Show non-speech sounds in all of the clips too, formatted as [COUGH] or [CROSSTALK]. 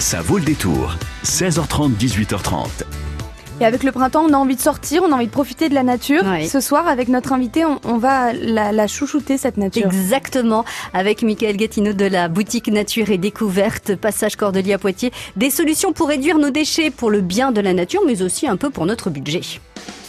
Ça vaut le détour. 16h30, 18h30. Et avec le printemps, on a envie de sortir, on a envie de profiter de la nature. Oui. Ce soir, avec notre invité, on, on va la, la chouchouter, cette nature. Exactement, avec Michael Gatineau de la boutique Nature et Découverte, Passage Cordelier à Poitiers. Des solutions pour réduire nos déchets, pour le bien de la nature, mais aussi un peu pour notre budget.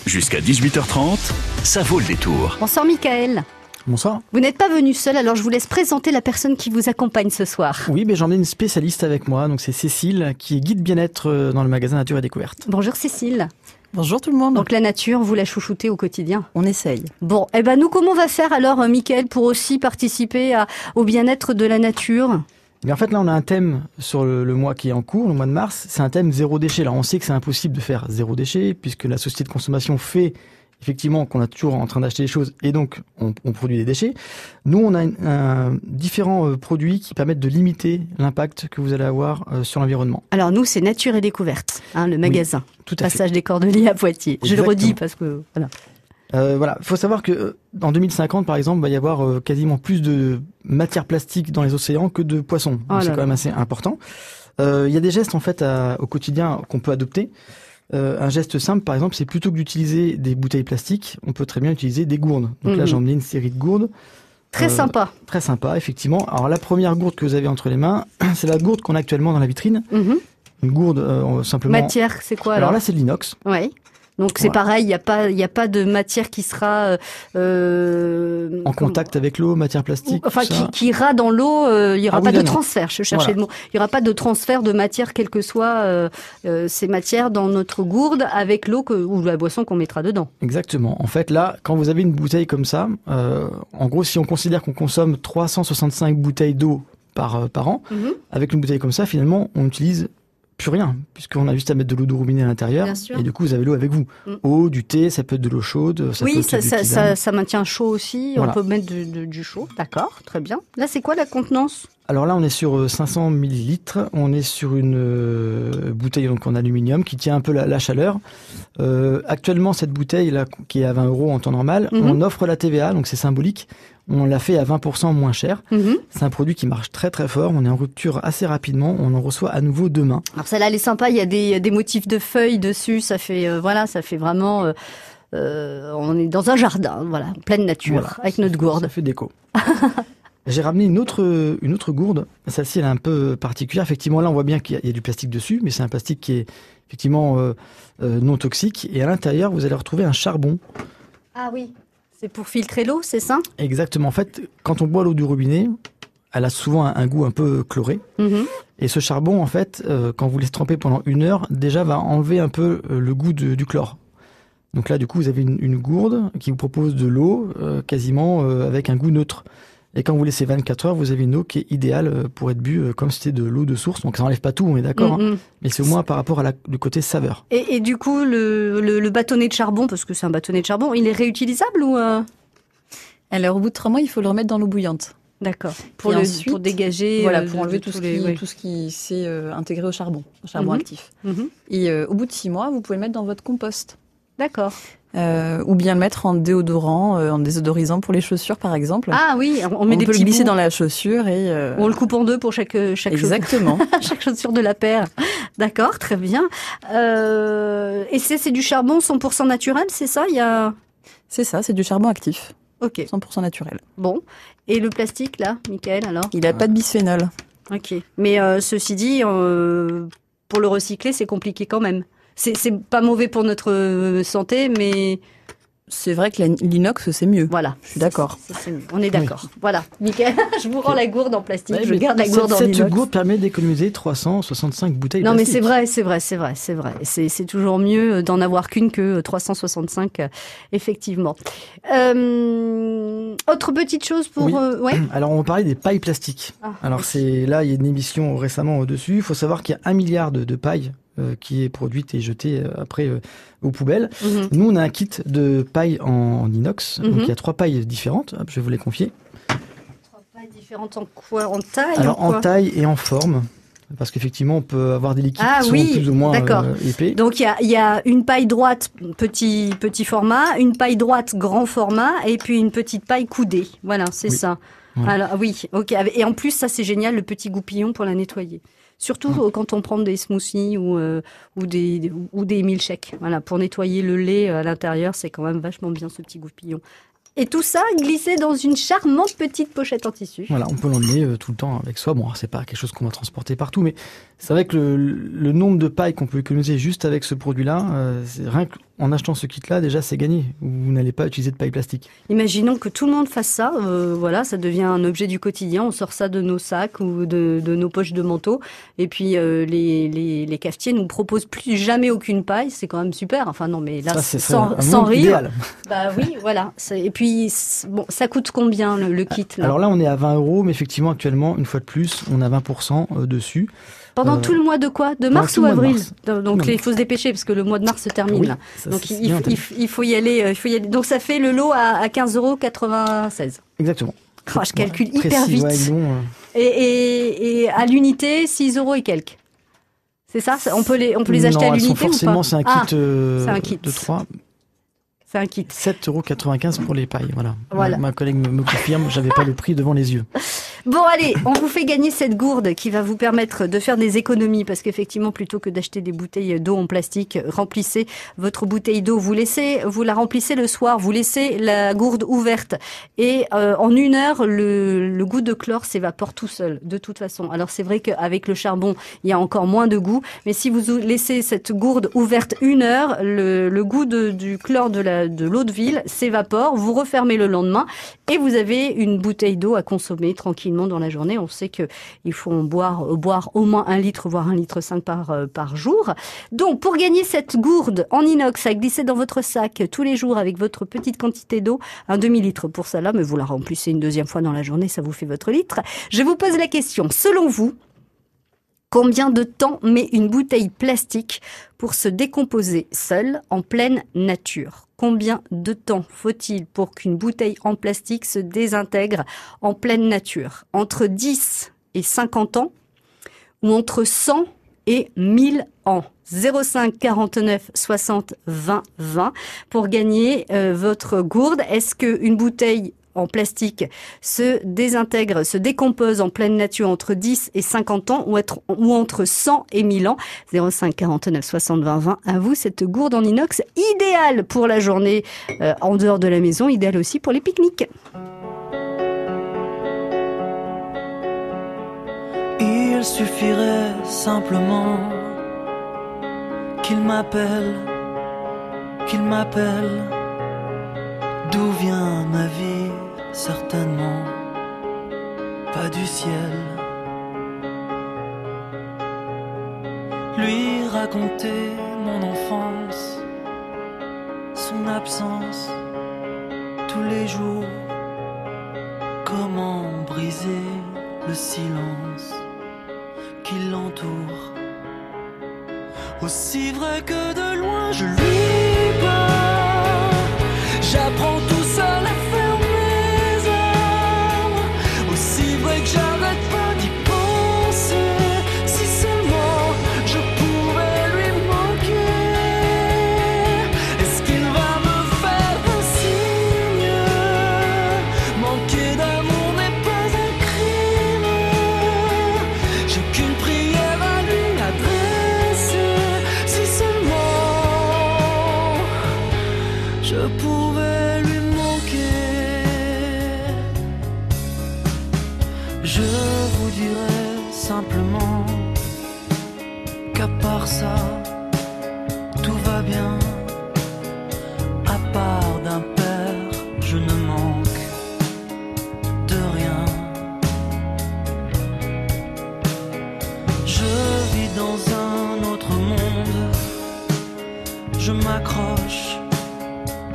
Jusqu'à 18h30, ça vaut le détour. Bonsoir Michael. Bonsoir. Vous n'êtes pas venu seul, alors je vous laisse présenter la personne qui vous accompagne ce soir. Oui, mais j'emmène une spécialiste avec moi, donc c'est Cécile, qui est guide bien-être euh, dans le magasin Nature et Découverte. Bonjour Cécile. Bonjour tout le monde. Donc la nature, vous la chouchoutez au quotidien. on essaye. Bon, eh ben nous, comment on va faire alors, euh, Michael, pour aussi participer à- au bien-être de la nature? Et en fait, là, on a un thème sur le, le mois qui est en cours, le mois de mars. C'est un thème zéro déchet. Alors, on sait que c'est impossible de faire zéro déchet, puisque la société de consommation fait effectivement qu'on est toujours en train d'acheter des choses et donc on, on produit des déchets. Nous, on a un, différents euh, produits qui permettent de limiter l'impact que vous allez avoir euh, sur l'environnement. Alors nous, c'est Nature et Découverte, hein, le magasin. Tout à fait. Passage des Cordeliers à Poitiers. Je le redis parce que voilà. Euh, voilà, faut savoir que euh, en 2050, par exemple, il va y avoir euh, quasiment plus de matière plastique dans les océans que de poissons. Oh c'est quand même assez important. Euh, Il y a des gestes en fait à- au quotidien qu'on peut adopter. Euh, un geste simple, par exemple, c'est plutôt que d'utiliser des bouteilles plastiques, on peut très bien utiliser des gourdes. Donc là, Mhm. j'ai emmené une série de gourdes, Très Euh, sympa. très sympa, effectivement. Alors la première gourde que vous avez entre les mains, [CLEARS THROAT] c'est la gourde qu'on a actuellement dans la vitrine. Mhm. Une gourde euh, simplement. Matière, c'est quoi alors alors, là, c'est de l'inox. Ouais. Donc c'est Voilà. pareil, il n'y a pas, il y a pas de matière qui sera euh, En contact avec l'eau, matière plastique. Enfin, qui, qui ira dans l'eau, euh, il n'y aura Ah pas de non. transfert, je cherchais Voilà. le mot. Il n'y aura pas de transfert de matière, quelles que soient euh, euh, ces matières, dans notre gourde avec l'eau ou la boisson qu'on mettra dedans. Exactement. En fait, là, quand vous avez une bouteille comme ça, euh, en gros, si on considère qu'on consomme 365 bouteilles d'eau par, euh, par an, avec une bouteille comme ça, finalement, on n'utilise plus rien, puisqu'on a juste à mettre de l'eau de robinet à l'intérieur. Et du coup, vous avez l'eau avec vous. Mm. Eau, du thé, ça peut être de l'eau chaude, ça peut oui, être ça, du ça, tisane. ça, ça maintient chaud aussi. Voilà. On peut mettre du, du- du chaud. D'accord, très bien. Là, c'est quoi la contenance? Alors là, on est sur euh, 500 millilitres. On est sur une euh, bouteille donc en aluminium qui tient un peu la, la chaleur. Euh, actuellement, cette bouteille là, qui est à 20 euros en temps normal, Mhm. on offre la TVA, donc c'est symbolique. On l'a fait à 20% moins cher. Mhm. C'est un produit qui marche très très fort. On est en rupture assez rapidement. On en reçoit à nouveau demain. Alors celle-là, elle est sympa. Il y a des, des motifs de feuilles dessus. Ça fait, euh, voilà, ça fait vraiment. euh, euh, on est dans un jardin, voilà, en pleine nature, Voilà. avec notre gourde. Ça fait déco. [LAUGHS] J'ai ramené une autre, une autre gourde. Celle-ci, elle est un peu particulière. Effectivement, là, on voit bien qu'il y a- il y a du plastique dessus, mais c'est un plastique qui est effectivement euh, euh, non toxique. Et à l'intérieur, vous allez retrouver un charbon. Ah oui. C'est pour filtrer l'eau, c'est ça? Exactement. En fait, quand on boit l'eau du robinet, elle a souvent un, un goût un peu chloré. Mhm. Et ce charbon, en fait, euh, quand vous laissez tremper pendant une heure, déjà va enlever un peu le goût de- du chlore. Donc là, du coup, vous avez une, une gourde qui vous propose de l'eau quasiment avec un goût neutre. Et quand vous laissez 24 heures, vous avez une eau qui est idéale euh, pour être bu euh, comme si c'était de l'eau de source. Donc ça enlève pas tout, on est d'accord. hein. Mais c'est au moins par rapport à la, le côté saveur. Et, et du coup, le, le, le bâtonnet de charbon, parce que c'est un bâtonnet de charbon, il est réutilisable ou euh, Alors au bout de trois mois, il faut le remettre dans l'eau bouillante. D'accord. Pour, ensuite, pour dégager. voilà, euh, pour enlever tout, ce les- qui, tout ce qui s'est euh, intégré au charbon, au charbon Mhm. actif. Mhm. Et euh, au bout de six mois, vous pouvez le mettre dans votre compost. D'accord. Euh, ou bien le mettre en déodorant, euh, en désodorisant pour les chaussures par exemple. Ah oui, on on met des peut le glisser bouts. dans la chaussure et euh, On le coupe en deux pour chaque, chaque chaussure. exactement. [LAUGHS] chaque chaussure de la paire. D'accord, très bien. Et c'est c'est du charbon 100% naturel, c'est ça? Il y a. C'est ça, c'est du charbon actif, Ok, 100% naturel. bon. Et le plastique, là, Michael, alors? Il n'a pas de bisphénol. Ok. Mais ceci dit, pour le recycler, c'est compliqué quand même. C'est pas mauvais pour notre euh, santé, mais C'est vrai que l'inox, c'est mieux. voilà. Je suis d'accord. On est d'accord. Voilà. Michael, [LAUGHS] je vous rends la gourde en plastique. Ouais, je garde la cette- gourde en Cette inox. gourde permet d'économiser 365 bouteilles Non, mais c'est vrai, c'est vrai, c'est vrai, c'est vrai. C'est toujours mieux d'en avoir qu'une que 365, euh, effectivement. Euh, autre petite chose pour... Oui. euh, ouais. [CLEARS THROAT] Alors, on va parler des pailles plastiques. Ah, Alors oui. c'est là, il y a une émission récemment au-dessus. Il faut savoir qu'il y a un milliard de, de pailles euh, qui est produite et jetée euh, après euh, aux poubelles. Mhm. Nous, on a un kit de pailles en, en inox. Mhm. Donc il y a trois pailles différentes. Hop, je vais vous les confier. Pas différente en quoi? En taille Alors en quoi? en taille et en forme. Parce qu'effectivement, on peut avoir des liquides Ah qui sont oui, plus ou moins euh, épais. Donc il y a, il y a une paille droite petit petit format, une paille droite grand format et puis une petite paille coudée. Voilà, c'est Oui. ça. Voilà. Alors oui, ok. Et en plus, ça c'est génial, le petit goupillon pour la nettoyer. Surtout euh, quand on prend des smoothies ou, euh, ou des ou des milkshakes. Voilà, pour nettoyer le lait à l'intérieur, c'est quand même vachement bien ce petit goupillon. Et tout ça glissé dans une charmante petite pochette en tissu. Voilà, on peut l'emmener euh, tout le temps avec soi. Bon, c'est pas quelque chose qu'on va transporter partout, mais c'est vrai que le, le nombre de pailles qu'on peut économiser juste avec ce produit-là, euh, rien qu'en achetant ce kit-là, déjà c'est gagné. Vous n'allez pas utiliser de paille plastique. Imaginons que tout le monde fasse ça. euh, voilà, ça devient un objet du quotidien. On sort ça de nos sacs ou de, de nos poches de manteau. Et puis euh, les, les, les cafetiers nous proposent plus jamais aucune paille. C'est quand même super. Enfin non, mais là, Ça, sans, sans rire. idéal. Bah oui, voilà. Et puis bon, ça coûte combien le, le kit là? Alors là, on est à 20 euros, mais effectivement, actuellement, une fois de plus, on a 20% euh, dessus. Pendant euh, tout le mois de quoi? De mars ou avril? mars. Donc il faut se dépêcher parce que le mois de mars se termine Oui, là. ça, Donc c'est il, bien il- entendu. il faut y aller, euh, il faut y aller. Donc ça fait le lot à, à 15,96 euros. Exactement. Oh, je calcule hyper précis, vite. ouais, euh, Et, et, et à l'unité, 6 euros et quelques. C'est ça? On peut les, on peut les acheter non, à l'unité ou pas? forcément, c'est un Ah, euh, un kit. de 3, c'est un kit. 7,95 euros pour les pailles. Voilà. Voilà. Ma, ma collègue me, me confirme, j'avais pas le prix devant les yeux. [LAUGHS] Bon allez, on vous fait gagner cette gourde qui va vous permettre de faire des économies parce qu'effectivement plutôt que d'acheter des bouteilles d'eau en plastique, remplissez votre bouteille d'eau, vous laissez, vous la remplissez le soir, vous laissez la gourde ouverte. Et euh, en une heure le, le goût de chlore s'évapore tout seul de toute façon. Alors c'est vrai qu'avec le charbon il y a encore moins de goût, mais si vous laissez cette gourde ouverte une heure, le, le goût de- du chlore de la de l'eau de ville s'évapore, vous refermez le lendemain et vous avez une bouteille d'eau à consommer dans la journée. On sait que il faut boire, euh, boire au moins un litre, voire un litre cinq par, euh, par jour. Donc, pour gagner cette gourde en inox à glisser dans votre sac tous les jours avec votre petite quantité d'eau, un demi-litre pour là, mais vous la remplissez une deuxième fois dans la journée, ça vous fait votre litre. Je vous pose la question, selon vous, Combien de temps met une bouteille plastique pour se décomposer seule en pleine nature? Combien de temps faut-il pour qu'une bouteille en plastique se désintègre en pleine nature? Entre 10 et 50 ans ou entre 100 et 1000 ans? 05 49 60 20 20 pour gagner euh, votre gourde. Est-ce qu'une bouteille en plastique se désintègre, se décompose en pleine nature entre 10 et 50 ans ou, entre 100 et 1000 ans 05 49 60 20 20. À vous cette gourde en inox idéale pour la journée euh, en dehors de la maison, idéale aussi pour les pique-niques. Il suffirait simplement qu'il m'appelle, qu'il m'appelle. D'où vient ma vie? Certainement pas du ciel. Lui raconter mon enfance, son absence tous les jours. Comment briser le silence qui l'entoure Aussi vrai que de loin je lui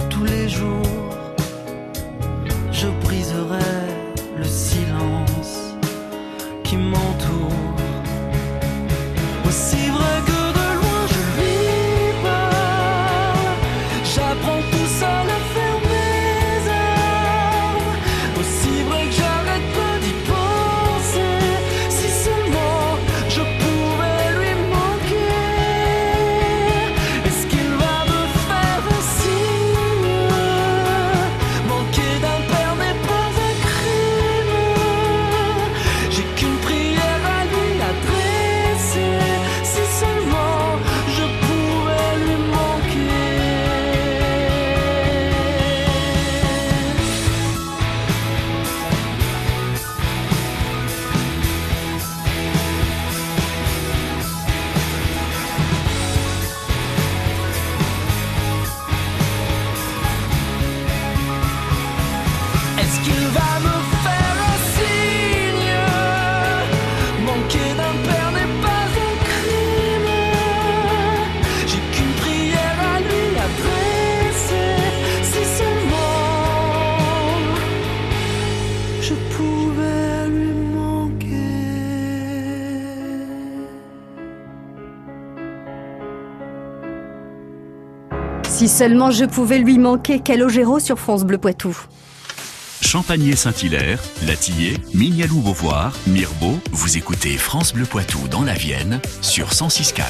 tous les jours seulement je pouvais lui manquer, Calogero sur France Bleu Poitou. Champagné-Saint-Hilaire, Latillé, Mignalou-Beauvoir, Mirbeau, vous écoutez France Bleu Poitou dans la Vienne sur 106.4.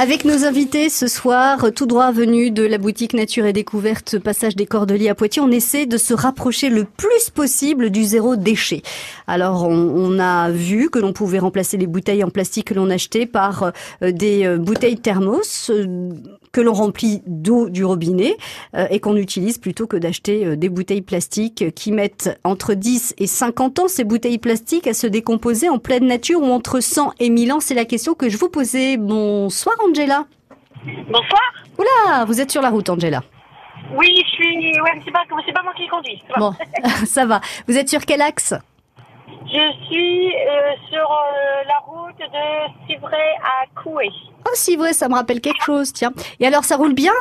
Avec nos invités ce soir, tout droit venus de la boutique Nature et Découverte, passage des Cordeliers à Poitiers, on essaie de se rapprocher le plus possible du zéro déchet. Alors, on, on a vu que l'on pouvait remplacer les bouteilles en plastique que l'on achetait par euh, des euh, bouteilles thermos euh, que l'on remplit d'eau du robinet euh, et qu'on utilise plutôt que d'acheter euh, des bouteilles plastiques qui mettent entre 10 et 50 ans ces bouteilles plastiques à se décomposer en pleine nature ou entre 100 et 1000 ans. C'est la question que je vous posais. Bonsoir Angela. Bonsoir. Oula, vous êtes sur la route Angela. Oui, je suis. Ouais, mais c'est pas, c'est pas moi qui conduis. Bon, [LAUGHS] ça va. Vous êtes sur quel axe? Je suis euh, sur euh, la route de Civray à Coué. Oh, si vrai, ça me rappelle quelque chose, tiens. Et alors, ça roule bien?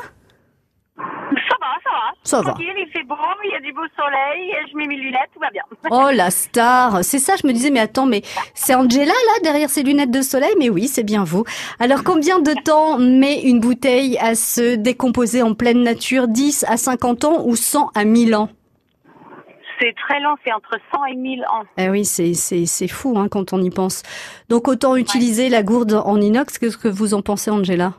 Ça va, ça va. Ça va. Il fait beau, il y a du beau soleil, et je mets mes lunettes, tout va bien. [LAUGHS] Oh, la star C'est ça, je me disais, mais attends, mais c'est Angela, là, derrière ses lunettes de soleil? Mais oui, c'est bien vous. Alors, combien de temps met une bouteille à se décomposer en pleine nature? 10 à 50 ans ou 100 à 1000 ans? C'est très lent, c'est entre 100 et 1000 ans. Eh oui, c'est, fou hein, quand on y pense. Donc, autant utiliser la gourde en inox. Qu'est-ce que vous en pensez, Angela?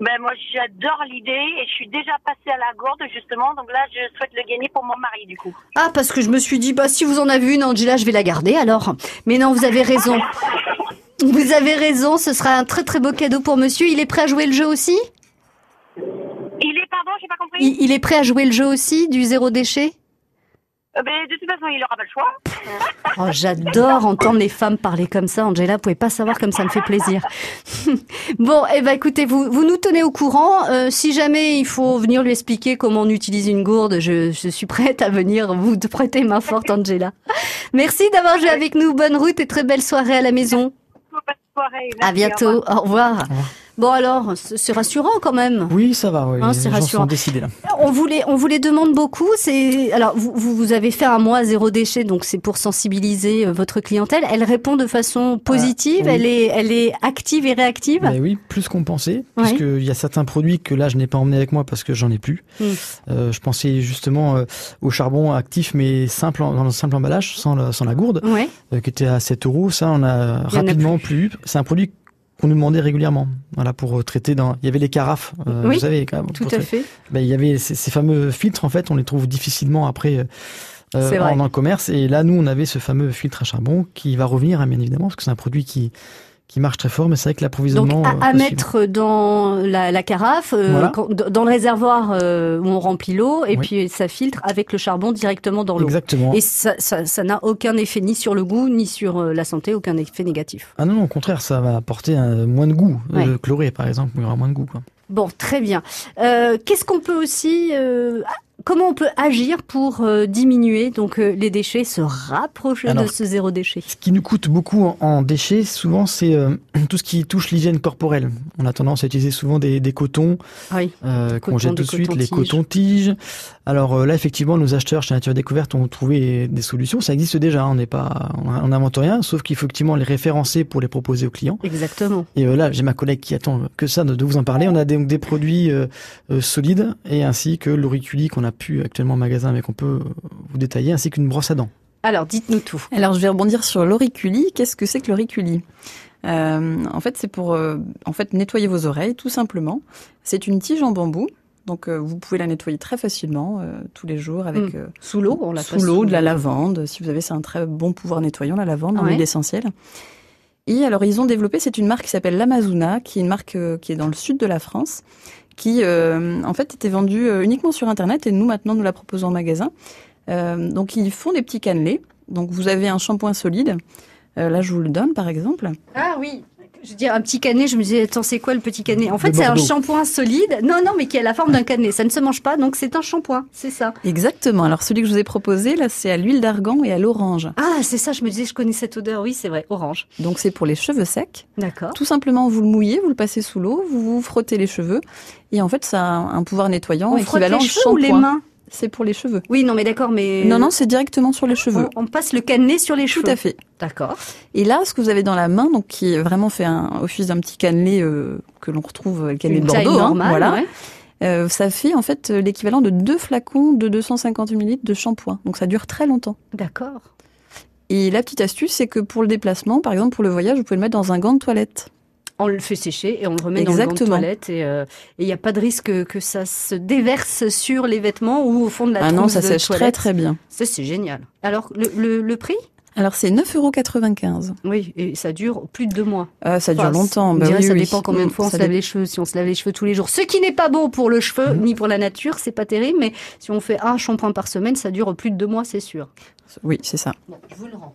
Ben moi, j'adore l'idée, et je suis déjà passée à la gourde, justement, donc là, je souhaite le gagner pour mon mari, du coup. Ah, parce que je me suis dit, bah, si vous en avez une, Angela, je vais la garder alors. Mais non, vous avez raison. [LAUGHS] Vous avez raison, ce sera un très très beau cadeau pour monsieur. Il est prêt à jouer le jeu aussi? Il est, pardon, j'ai pas compris il, il est prêt à jouer le jeu aussi, du zéro déchet? Euh, ben, De toute façon, il aura pas le choix. [LAUGHS] Oh, j'adore entendre les femmes parler comme ça. Angela, vous pouvez pas savoir comme ça me fait plaisir. [LAUGHS] bon, eh ben, écoutez, vous, vous nous tenez au courant. Euh, si jamais il faut venir lui expliquer comment on utilise une gourde, je, je suis prête à venir vous prêter main forte, Angela. Merci d'avoir joué avec nous. Bonne route et très belle soirée à la maison. Soirée. À merci, bientôt. Au revoir. Bon alors, c'est rassurant quand même. Oui, ça va. Oui. Hein, les c'est rassurant. sont décidés là. On vous les, on vous les demande beaucoup. C'est alors vous, vous avez fait un mois zéro déchet, donc c'est pour sensibiliser euh, votre clientèle. Elle répond de façon positive. oui. Elle est, elle est active et réactive. Mais oui, plus qu'on pensait, Ouais. puisqu'il y a certains produits que là je n'ai pas emmené avec moi parce que j'en ai plus. Mm. Euh, je pensais justement euh, au charbon actif mais simple dans le simple emballage, sans la, sans la gourde, Ouais. euh, qui était à 7 euros. Ça, on a Il rapidement plus. C'est un produit qu'on nous demandait régulièrement. Voilà pour euh, traiter dans. Il y avait les carafes, euh, Oui, vous savez. quand même, Tout à fait. Ben, il y avait ces, ces fameux filtres en fait, on les trouve difficilement après. euh, en- commerce et là nous on avait ce fameux filtre à charbon qui va revenir hein, bien évidemment parce que c'est un produit qui qui marche très fort mais c'est vrai que Donc l'approvisionnement à, euh, à suivre. mettre dans la, la carafe, euh, Voilà. quand- dans le réservoir euh, où on remplit l'eau, et Oui. puis ça filtre avec le charbon directement dans l'eau. exactement Et ça, ça, ça n'a aucun effet ni sur le goût ni sur euh, la santé, aucun effet négatif. Ah non, non, au contraire, ça va apporter un, moins de goût. Ouais. Euh, chloré, par exemple, il y aura moins de goût. Quoi. Bon, très bien. Euh, Qu'est-ce qu'on peut aussi, euh, comment on peut agir pour euh, diminuer donc euh, les déchets, se rapprocher Alors, de ce zéro déchet? Ce qui nous coûte beaucoup en, en déchets, souvent, c'est euh, [CLEARS THROAT] tout ce qui touche l'hygiène corporelle. On a tendance à utiliser souvent des, des cotons Oui. qu'on jette des de suite, les cotons-tiges. Alors là, effectivement, nos acheteurs chez Nature Découverte ont trouvé des solutions. Ça existe déjà, hein, on n'est pas, on n'invente rien, sauf qu'il faut effectivement les référencer pour les proposer aux clients. Exactement. Et là, j'ai ma collègue qui attend que ça de, de vous en parler. On a donc des produits solides et ainsi que l'auriculi qu'on a pu actuellement en magasin, mais qu'on peut euh, vous détailler, ainsi qu'une brosse à dents. Alors, dites-nous tout. Alors, je vais rebondir sur l'auriculi. Qu'est-ce que c'est que l'auriculi? Euh, En fait, c'est pour euh, en fait nettoyer vos oreilles, tout simplement. C'est une tige en bambou. Donc, euh, vous pouvez la nettoyer très facilement euh, tous les jours avec Mm. euh, Sous l'eau, on la sous l'eau, de la lavande. Si vous avez, c'est un très bon pouvoir nettoyant, la lavande, en Ouais. huile essentielle. Et alors, ils ont développé, c'est une marque qui s'appelle l'Amazona, qui est une marque euh, qui est dans le sud de la France, qui, euh, en fait, était vendue euh, uniquement sur Internet et nous, maintenant, nous la proposons en magasin. Donc, ils font des petits cannelés. Donc, vous avez un shampoing solide. Là, je vous le donne, par exemple. Ah oui. Je veux dire, un petit canet, je me disais, attends, c'est quoi le petit canet? En fait, c'est un shampoing solide. Non, non, mais qui a la forme d'un canet. Ça ne se mange pas, donc c'est un shampoing. C'est ça. Exactement. Alors, celui que je vous ai proposé, là, c'est à l'huile d'argan et à l'orange. Ah, c'est ça, je me disais, je connais cette odeur. Oui, c'est vrai, orange. Donc, c'est pour les cheveux secs. D'accord. Tout simplement, vous le mouillez, vous le passez sous l'eau, vous vous frottez les cheveux. Et en fait, ça a un pouvoir nettoyant On frotte équivalent les au cheveux ou les mains? C'est pour les cheveux. Oui, non, mais d'accord, mais... Non, non, c'est directement sur les cheveux. On, on passe le canet sur les Tout cheveux. à fait. D'accord. Et là, ce que vous avez dans la main, donc qui est vraiment fait un office d'un petit cannelé euh, que l'on retrouve, le cannelé de Bordeaux, hein, voilà. ouais. Euh, ça fait en fait euh, l'équivalent de deux flacons de 250 ml de shampoing. Donc ça dure très longtemps. D'accord. Et la petite astuce, c'est que pour le déplacement, par exemple pour le voyage, vous pouvez le mettre dans un gant de toilette. On le fait sécher et on le remet dans le Exactement. gant de toilette et euh, il n'y a pas de risque que ça se déverse sur les vêtements ou au fond de la ah non, ça de sèche très toilette. très bien. Ça, c'est génial. Alors, le, le, le prix? Alors c'est 9,95 Oui, et ça dure plus de deux mois. euh, Ça dure Enfin, longtemps. on bah dirait oui, ça oui. dépend combien de Mm, fois on se lave les cheveux. Si on se lave les cheveux tous les jours, ce qui n'est pas bon pour le cheveu Mm. ni pour la nature, c'est pas terrible. Mais si on fait un shampoing par semaine, ça dure plus de deux mois, c'est sûr. Oui, c'est ça. Bon, je vous le rends.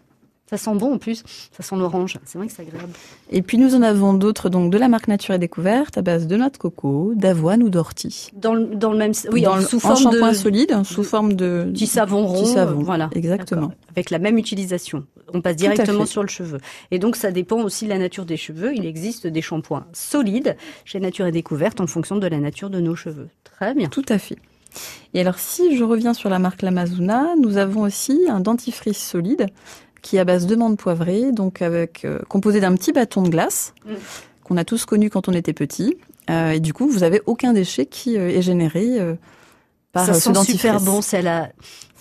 Ça sent bon en plus. Ça sent l'orange. C'est vrai que c'est agréable. Et puis nous en avons d'autres donc de la marque Nature et Découverte à base de noix de coco, d'avoine ou d'ortie. Dans le, dans le même, oui, Dans en- sous en forme shampoing de solide, sous forme de petit savon rond. Petit savon, euh, voilà. exactement. Avec la même utilisation. On passe directement sur le cheveu. Et donc, ça dépend aussi de la nature des cheveux. Il existe des shampoings solides chez Nature et Découverte en fonction de la nature de nos cheveux. Très bien. Tout à fait. Et alors, si je reviens sur la marque Lamazuna, nous avons aussi un dentifrice solide qui est à base de menthe poivrée, donc avec euh, composé d'un petit bâton de glace Mm. qu'on a tous connu quand on était petit. Euh, et du coup, vous avez aucun déchet qui euh, est généré par ça ce sent dentifrice. super bon. C'est la,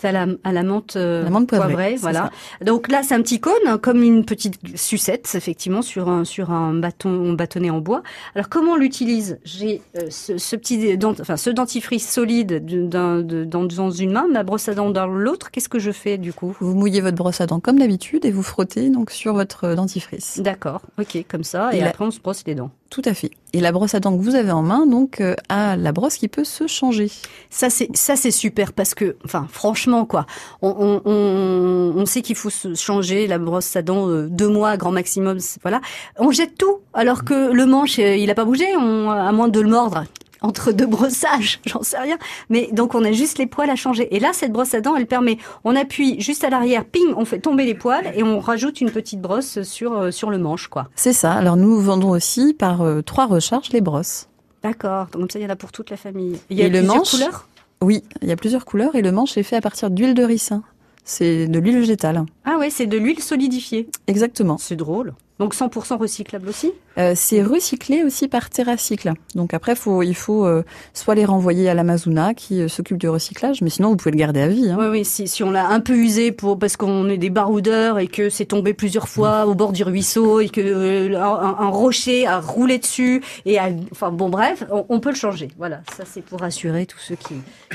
c'est à la, à la menthe, euh, La menthe poivrée, voilà. Donc là, c'est un petit cône, hein, comme une petite sucette, effectivement, sur un, sur un bâton bâtonnet en bois. Alors, comment on l'utilise? J'ai euh, ce, ce petit dent, enfin, ce dentifrice solide d'un- de- dans, dans une main, ma brosse à dents dans l'autre. Qu'est-ce que je fais du coup? Vous mouillez votre brosse à dents comme d'habitude et vous frottez donc sur votre euh, dentifrice. D'accord, ok, comme ça, et, Et la- après on se brosse les dents. Tout à fait. Et la brosse à dents que vous avez en main, donc, euh, a la brosse qui peut se changer. Ça c'est ça c'est super parce que enfin franchement quoi on, on, on, on sait qu'il faut se changer la brosse à dents euh, deux mois grand maximum voilà on jette tout alors que le manche euh, il a pas bougé on, à moins de le mordre entre deux brossages [LAUGHS] j'en sais rien mais donc on a juste les poils à changer et là cette brosse à dents elle permet on appuie juste à l'arrière ping on fait tomber les poils et on rajoute une petite brosse sur euh, sur le manche quoi C'est ça. Alors, nous vendons aussi par euh, trois recharges les brosses. d'accord donc comme ça il y en a pour toute la famille il y a Et le plusieurs manche couleurs? Oui, il y a plusieurs couleurs et le manche est fait à partir d'huile de ricin. C'est de l'huile végétale. ah ouais c'est de l'huile solidifiée Exactement. C'est drôle. Donc 100% recyclable aussi Euh, c'est recyclé aussi par TerraCycle. Donc après, faut, il faut euh, soit les renvoyer à l'Amazona qui euh, s'occupe du recyclage, mais sinon vous pouvez le garder à vie. hein. Oui, oui. Si, si on l'a un peu usé pour parce qu'on est des baroudeurs et que c'est tombé plusieurs fois au bord du ruisseau et que un, un rocher a roulé dessus et a, enfin bon bref, on, on peut le changer. Voilà, ça c'est pour rassurer tous ceux qui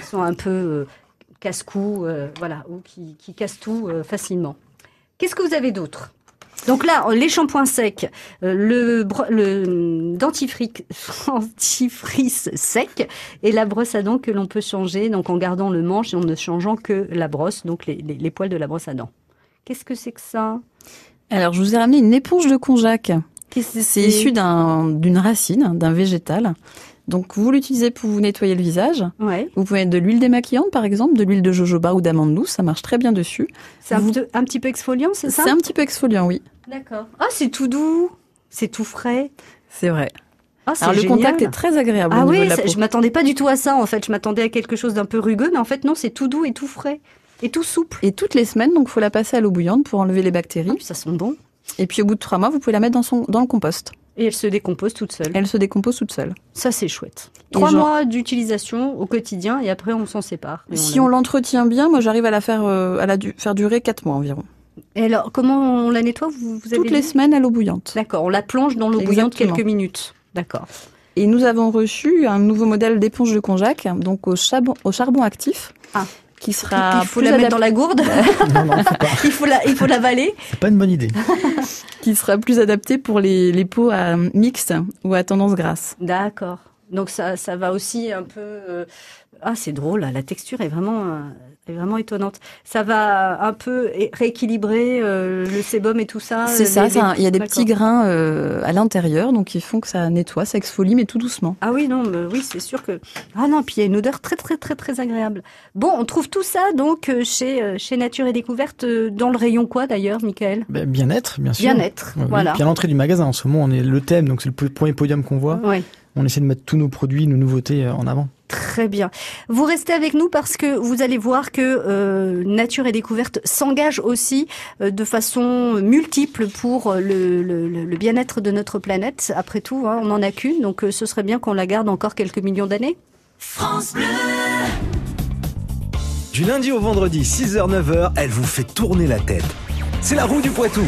sont un peu casse-cou, voilà, ou qui, qui cassent tout facilement. Qu'est-ce que vous avez d'autre? Donc là, les shampoings secs, euh, le, le dentifrice, [LAUGHS] dentifrice sec et la brosse à dents que l'on peut changer donc en gardant le manche et en ne changeant que la brosse, donc les, les- les poils de la brosse à dents. Qu'est-ce que c'est que ça? Alors je vous ai ramené une éponge de konjac. C'est? issu d'un- d'une racine, d'un végétal. Donc vous l'utilisez pour vous nettoyer le visage. Ouais, Vous pouvez mettre de l'huile démaquillante par exemple, de l'huile de jojoba ou d'amande douce, ça marche très bien dessus. c'est un, Vous- un petit peu exfoliant, c'est ça? C'est un petit peu exfoliant, oui. D'accord. Ah, c'est tout doux, c'est tout frais. C'est vrai. Ah, Alors le contact est très agréable Ah au oui, de la peau. je m'attendais pas du tout à ça en fait. Je m'attendais à quelque chose d'un peu rugueux, mais en fait non, c'est tout doux et tout frais et tout souple. Et toutes les semaines, donc faut la passer à l'eau bouillante pour enlever les Ah, bactéries. puis ça sent bon. Et puis au bout de trois mois, vous pouvez la mettre dans, son, dans le compost. Et elle se décompose toute seule. Elle se décompose toute seule. Ça, c'est chouette. Et Trois genre- mois d'utilisation au quotidien et après, on s'en sépare. Si on l'entretient bien, moi j'arrive à la faire, euh, à la du- faire durer quatre mois environ. Et alors, comment on la nettoie vous, vous avez Toutes les semaines à l'eau bouillante. D'accord, on la plonge dans l'eau bouillante quelques minutes. D'accord. Et nous avons reçu un nouveau modèle d'éponge de konjac, donc au charbon, au charbon actif, Ah. Qui sera il faut plus la mettre dans la gourde, Non, non, faut pas. [LAUGHS] il faut la, il faut l'avaler. C'est pas une bonne idée. qui sera plus adapté pour les, les peaux à, mixtes ou à tendance grasse. D'accord. Donc ça, ça va aussi un peu. euh, Ah, c'est drôle. là, La texture est vraiment, euh, est vraiment étonnante. Ça va un peu rééquilibrer euh, le sébum et tout ça. C'est ça, il y a des petits grains euh, à l'intérieur, donc ils font que ça nettoie, ça exfolie, mais tout doucement. Ah oui, non, mais oui, c'est sûr que. Ah non, puis il y a une odeur très, très, très, très agréable. Bon, on trouve tout ça donc chez, chez Nature et Découverte, dans le rayon quoi d'ailleurs, Michael? Ben, Bien-être, bien sûr. Bien-être, Ouais, oui. voilà. Puis à l'entrée du magasin, en ce moment, on est le thème, donc c'est le premier podium qu'on voit. Ouais. On essaie de mettre tous nos produits, nos nouveautés euh, en avant. Très bien. Vous restez avec nous parce que vous allez voir que euh, Nature et Découverte s'engage aussi euh, de façon multiple pour le, le- le- le bien-être de notre planète. Après tout, hein, on n'en a qu'une, donc euh, ce serait bien qu'on la garde encore quelques millions d'années. France Bleu. Du lundi au vendredi, 6h-9h, elle vous fait tourner la tête. C'est la roue du Poitou.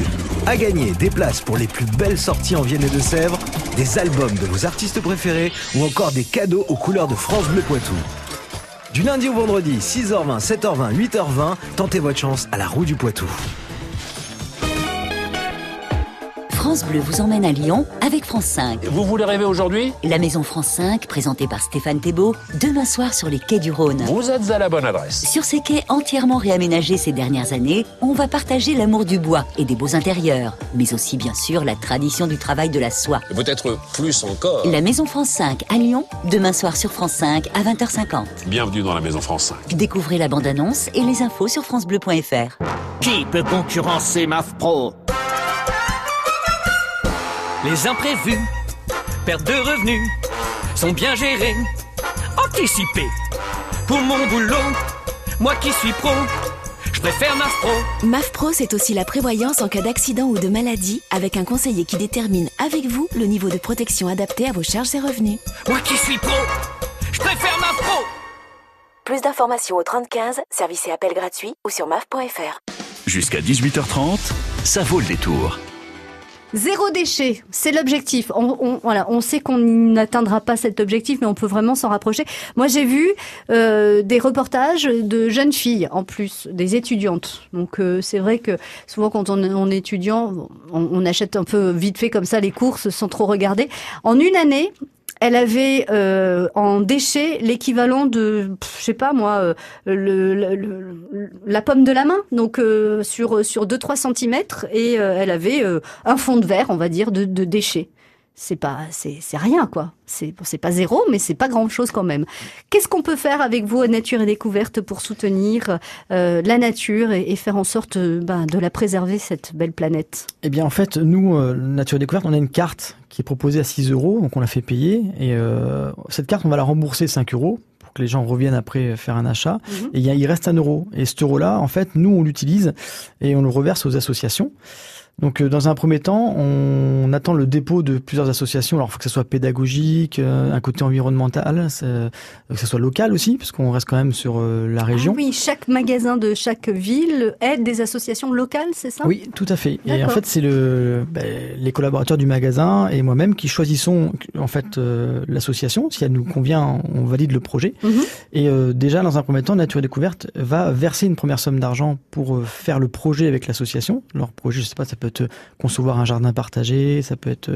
À gagner des places pour les plus belles sorties en Vienne et de Sèvres, des albums de vos artistes préférés ou encore des cadeaux aux couleurs de France Bleu Poitou. Du lundi au vendredi, 6h20, 7h20, 8h20, tentez votre chance à la roue du Poitou. France Bleu vous emmène à Lyon avec France 5. Vous voulez rêver aujourd'hui? La maison France 5, présentée par Stéphane Thébault, demain soir sur les quais du Rhône. Vous êtes à la bonne adresse. Sur ces quais entièrement réaménagés ces dernières années, on va partager l'amour du bois et des beaux intérieurs, mais aussi bien sûr la tradition du travail de la soie. Peut-être plus encore. La maison France 5 à Lyon, demain soir sur France 5 à 20h50. Bienvenue dans la maison France 5. Découvrez la bande-annonce et les infos sur francebleu.fr. Qui peut concurrencer MAF Pro? Les imprévus, perte de revenus, sont bien gérés, anticipés. Pour mon boulot, moi qui suis pro, je préfère MAF Pro. MAF Pro, c'est aussi la prévoyance en cas d'accident ou de maladie, avec un conseiller qui détermine avec vous le niveau de protection adapté à vos charges et revenus. Moi qui suis pro, je préfère MAF Pro. Plus d'informations au 3015, service et appel gratuit ou sur maf.fr. Jusqu'à 18h30, ça vaut le détour. Zéro déchet, c'est l'objectif. On, on- voilà, on sait qu'on n'atteindra pas cet objectif, mais on peut vraiment s'en rapprocher. Moi, j'ai vu euh, des reportages de jeunes filles, en plus, des étudiantes. Donc, euh, c'est vrai que souvent, quand on, on est étudiant, on, on achète un peu vite fait comme ça les courses sans trop regarder. En une année, elle avait euh, en déchets l'équivalent de, je sais pas moi, euh, le, la pomme de la main, donc euh, sur sur 2-3 centimètres, et euh, elle avait un fond de verre, on va dire, de déchets. C'est pas, c'est c'est rien quoi. C'est c'est pas zéro, mais c'est pas grand chose quand même. Qu'est-ce qu'on peut faire avec vous à Nature et Découverte pour soutenir euh, la nature et, et faire en sorte euh, ben, de la préserver cette belle planète? Eh bien, en fait, nous, euh, Nature et Découverte, on a une carte qui est proposée à 6 euros, donc on l'a fait payer. Et euh, cette carte, on va la rembourser 5 euros pour que les gens reviennent après faire un achat. Mhm. Et il, reste un euro. Et cet euro-là, en fait, nous, on l'utilise et on le reverse aux associations. Donc, euh, dans un premier temps, on attend le dépôt de plusieurs associations. Alors, il faut que ça soit pédagogique, euh, un côté environnemental, ça- que ça soit local aussi, parce qu'on reste quand même sur euh, la région. Ah oui, chaque magasin de chaque ville aide des associations locales, c'est ça? Oui, tout à fait. Et en fait, c'est le ben, les collaborateurs du magasin et moi-même qui choisissons en fait euh, l'association. Si elle nous convient, on valide le projet. Mhm. Et euh, déjà, dans un premier temps, Nature et Découverte va verser une première somme d'argent pour euh, faire le projet avec l'association. Leur projet, je sais pas, ça peut être concevoir un jardin partagé, ça peut être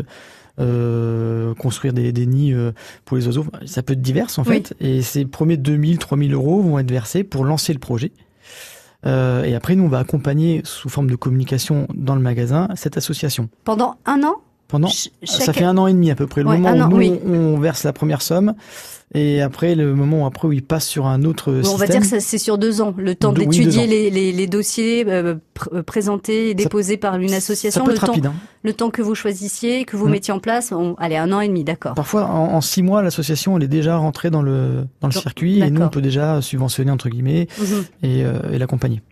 euh, construire des, des nids euh, pour les oiseaux. Ça peut être divers en Oui. fait. Et ces premiers 2000, 3000 euros vont être versés pour lancer le projet. Euh, et après, nous, on va accompagner sous forme de communication dans le magasin cette association. Pendant un an? Pendant, Ch- ça fait un an et demi à peu près. Le Ouais, moment où an, nous, oui. on verse la première somme, et après le moment après où il passe sur un autre Bon, on va système. dire que c'est sur deux ans, le temps oui, d'étudier les, les, les dossiers euh, pr- euh, présentés et déposés par une association. ça peut le, être temps, rapide, hein. le temps que vous choisissiez, que vous Mm. mettiez en place, on, allez, un an et demi, d'accord. Parfois, en, en six mois, l'association elle est déjà rentrée dans le dans le Dans- circuit, et nous on peut déjà subventionner entre guillemets Mhm. et, euh, et l'accompagner.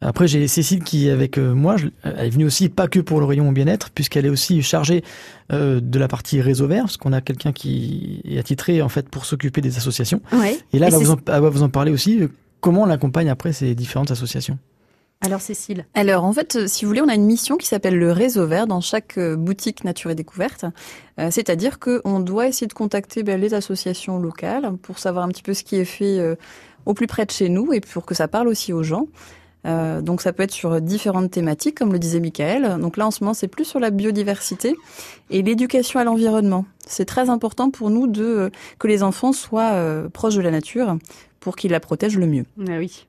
Après, j'ai Cécile qui avec euh, moi. Elle est venue aussi pas que pour le rayon bien-être, puisqu'elle est aussi chargée euh, de la partie réseau vert, parce qu'on a quelqu'un qui est attitré en fait pour s'occuper des associations. Ouais. Et là, Et elle va, vous en, elle va vous en parler aussi. euh, Comment on l'accompagne après ces différentes associations Alors, Cécile Alors en fait, si vous voulez, on a une mission qui s'appelle le réseau vert dans chaque boutique Nature et Découverte. Euh, C'est-à-dire qu'on doit essayer de contacter ben, les associations locales pour savoir un petit peu ce qui est fait euh, au plus près de chez nous et pour que ça parle aussi aux gens. Euh, donc ça peut être sur différentes thématiques, comme le disait Michael. Donc là en ce moment c'est plus sur la biodiversité et l'éducation à l'environnement. C'est très important pour nous de euh, que les enfants soient euh, proches de la nature pour qu'ils la protègent le mieux. Ah oui,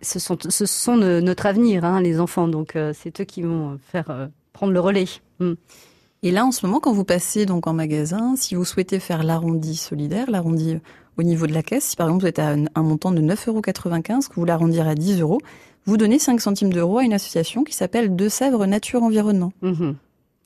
ce sont, ce sont de- notre avenir, hein, les enfants, donc euh, c'est eux qui vont faire prendre le relais. Mm. Et là, en ce moment, quand vous passez donc en magasin, si vous souhaitez faire l'arrondi solidaire, l'arrondi au niveau de la caisse, si par exemple vous êtes à un, montant de 9,95 euros, que vous l'arrondirez à 10 euros, vous donnez 5 centimes d'euros à une association qui s'appelle Deux Sèvres Nature Environnement. Mhm.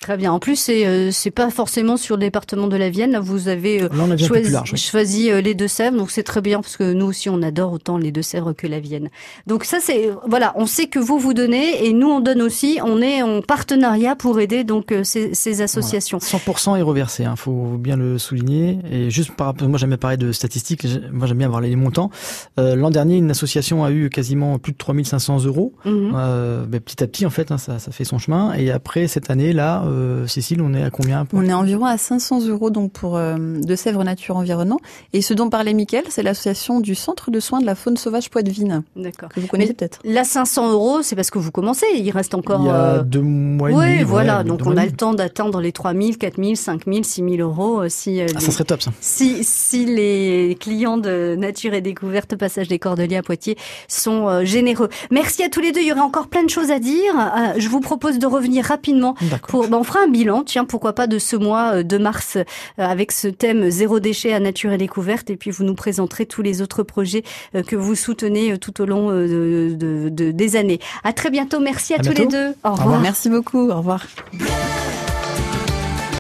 Très bien. En plus, c'est euh, c'est pas forcément sur le département de la Vienne. Là, vous avez euh, Là, choisi, plus large, oui. choisi euh, les Deux-Sèvres, donc c'est très bien parce que nous aussi, on adore autant les Deux-Sèvres que la Vienne. Donc ça, c'est voilà, on sait que vous vous donnez et nous on donne aussi. On est en partenariat pour aider donc euh, ces, ces associations. 100% est reversé, hein, faut bien le souligner. Et juste par rapport, moi j'aime bien parler de statistiques, moi j'aime bien avoir les montants. Euh, L'an dernier, une association a eu quasiment plus de 3500 euros. Euh, ben, petit à petit, en fait, hein, ça, ça fait son chemin. Et après, cette année, là, euh, Cécile, on est à combien On est environ à 500 euros donc pour euh, De Sèvres Nature Environnement. Et ce dont parlait Mickaël, c'est l'association du Centre de soins de la faune sauvage Poitevine. D'accord. Que vous connaissez peut-être. Là, 500 euros, c'est parce que vous commencez. Il reste encore. Il y a euh, deux mois et Oui, voilà. ouais, donc on a le temps d'attendre les 3000, 4000, 5000, 6000 euros euh, si, euh, Ah, les- ça serait top, ça. si, si les clients de Nature et Découverte Passage des Cordeliers à Poitiers sont euh, généreux. Merci à tous les deux. Il y aurait encore plein de choses à dire. Euh, je vous propose de revenir rapidement. Pour, on fera un bilan, tiens, pourquoi pas de ce mois euh, de mars euh, avec ce thème zéro déchet à Nature et Découverte. Et puis vous nous présenterez tous les autres projets euh, que vous soutenez tout au long de, de- de- des années. À très bientôt. Merci à, À tous bientôt. les deux. Au Au revoir. Merci beaucoup. Au revoir.